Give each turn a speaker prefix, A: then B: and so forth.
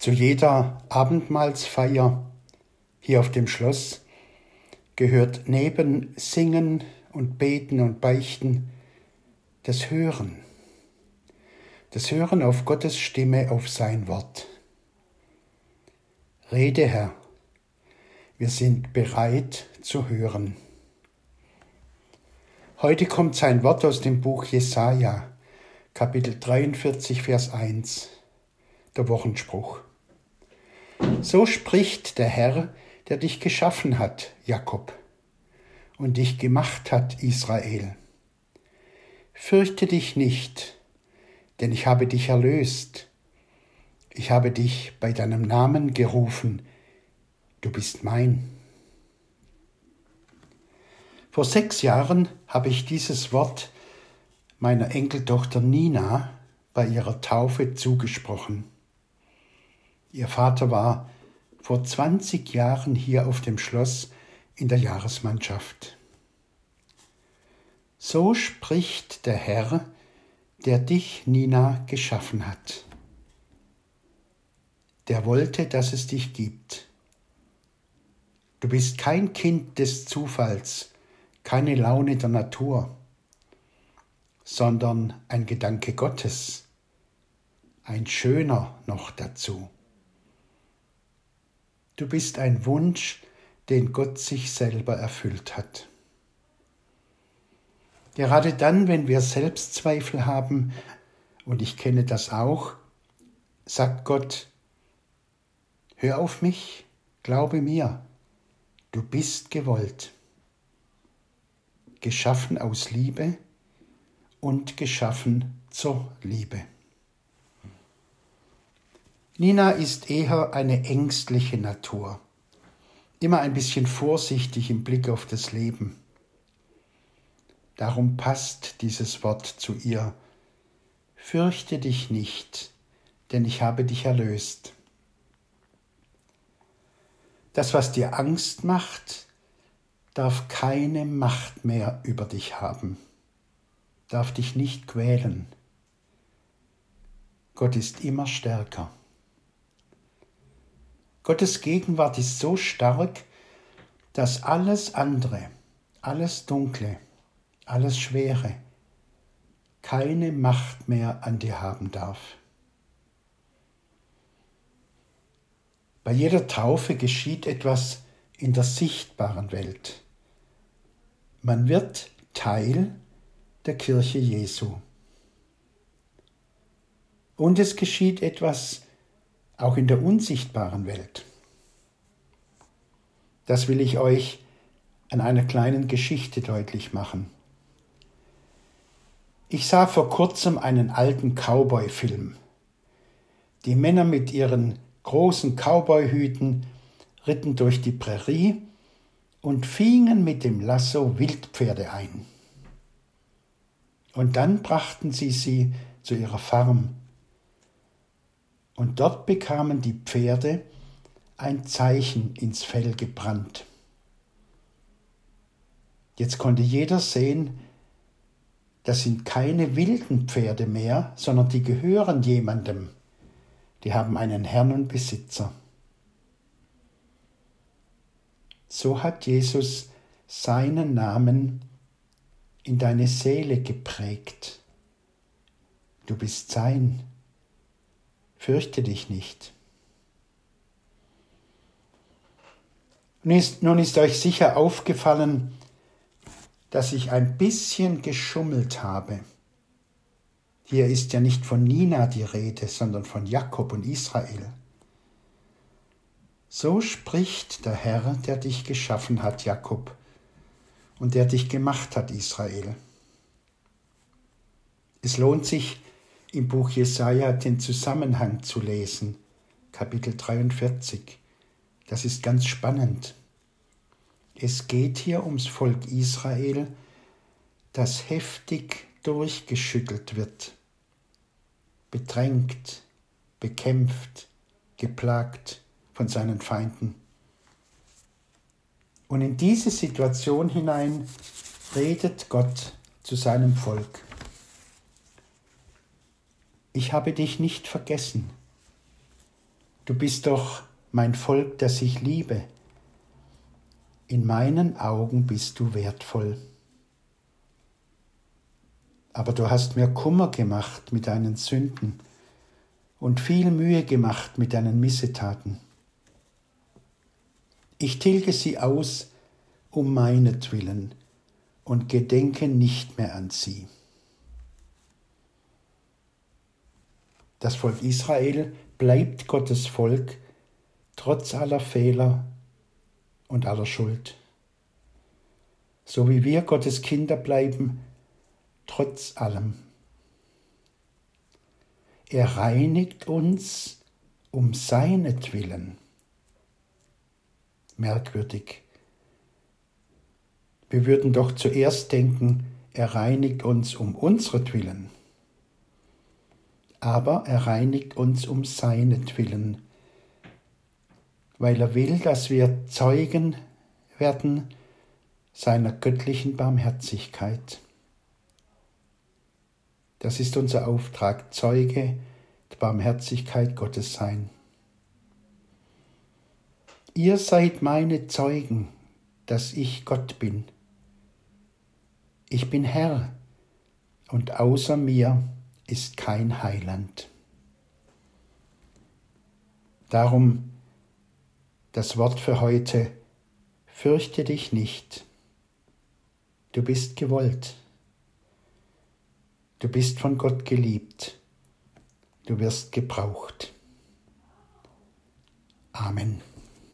A: Zu jeder Abendmahlsfeier hier auf dem Schloss gehört neben Singen und Beten und Beichten das Hören. Das Hören auf Gottes Stimme, auf sein Wort. Rede, Herr, wir sind bereit zu hören. Heute kommt sein Wort aus dem Buch Jesaja, Kapitel 43, Vers 1, der Wochenspruch. So spricht der Herr, der dich geschaffen hat, Jakob, und dich gemacht hat, Israel. Fürchte dich nicht, denn ich habe dich erlöst. Ich habe dich bei deinem Namen gerufen. Du bist mein. Vor sechs Jahren habe ich dieses Wort meiner Enkeltochter Nina bei ihrer Taufe zugesprochen. Ihr Vater war vor 20 Jahren hier auf dem Schloss in der Jahresmannschaft. So spricht der Herr, der dich, Nina, geschaffen hat. Der wollte, dass es dich gibt. Du bist kein Kind des Zufalls, keine Laune der Natur, sondern ein Gedanke Gottes, ein schöner noch dazu. Du bist ein Wunsch, den Gott sich selber erfüllt hat. Gerade dann, wenn wir Selbstzweifel haben, und ich kenne das auch, sagt Gott, hör auf mich, glaube mir, du bist gewollt, geschaffen aus Liebe und geschaffen zur Liebe. Nina ist eher eine ängstliche Natur, immer ein bisschen vorsichtig im Blick auf das Leben. Darum passt dieses Wort zu ihr. Fürchte dich nicht, denn ich habe dich erlöst. Das, was dir Angst macht, darf keine Macht mehr über dich haben, darf dich nicht quälen. Gott ist immer stärker. Gottes Gegenwart ist so stark, dass alles andere, alles Dunkle, alles Schwere keine Macht mehr an dir haben darf. Bei jeder Taufe geschieht etwas in der sichtbaren Welt. Man wird Teil der Kirche Jesu. Und es geschieht etwas auch in der unsichtbaren Welt. Das will ich euch an einer kleinen Geschichte deutlich machen. Ich sah vor kurzem einen alten Cowboy-Film. Die Männer mit ihren großen Cowboyhüten ritten durch die Prärie und fingen mit dem Lasso Wildpferde ein. Und dann brachten sie sie zu ihrer Farm. Und dort bekamen die Pferde ein Zeichen ins Fell gebrannt. Jetzt konnte jeder sehen, das sind keine wilden Pferde mehr, sondern die gehören jemandem. Die haben einen Herrn und Besitzer. So hat Jesus seinen Namen in deine Seele geprägt. Du bist sein. Fürchte dich nicht. Nun ist, nun ist euch sicher aufgefallen, dass ich ein bisschen geschummelt habe. Hier ist ja nicht von Nina die Rede, sondern von Jakob und Israel. So spricht der Herr, der dich geschaffen hat, Jakob, und der dich gemacht hat, Israel. Es lohnt sich, im Buch Jesaja den Zusammenhang zu lesen, Kapitel 43. Das ist ganz spannend. Es geht hier ums Volk Israel, das heftig durchgeschüttelt wird, bedrängt, bekämpft, geplagt von seinen Feinden. Und in diese Situation hinein redet Gott zu seinem Volk. Ich habe dich nicht vergessen. du bist doch mein Volk, das ich liebe. In meinen Augen bist du wertvoll. Aber du hast mir Kummer gemacht mit deinen Sünden und viel Mühe gemacht mit deinen Missetaten. Ich tilge sie aus um meinetwillen und gedenke nicht mehr an sie. Das Volk Israel bleibt Gottes Volk trotz aller Fehler und aller Schuld. So wie wir Gottes Kinder bleiben, trotz allem. Er reinigt uns um seinetwillen. Merkwürdig. Wir würden doch zuerst denken, er reinigt uns um unsretwillen aber er reinigt uns um seinetwillen, weil er will, dass wir Zeugen werden seiner göttlichen Barmherzigkeit. Das ist unser Auftrag, Zeuge der Barmherzigkeit Gottes sein. Ihr seid meine Zeugen, dass ich Gott bin. Ich bin Herr, und außer mir ist kein Heiland. Darum das Wort für heute, fürchte dich nicht, du bist gewollt, du bist von Gott geliebt, du wirst gebraucht. Amen.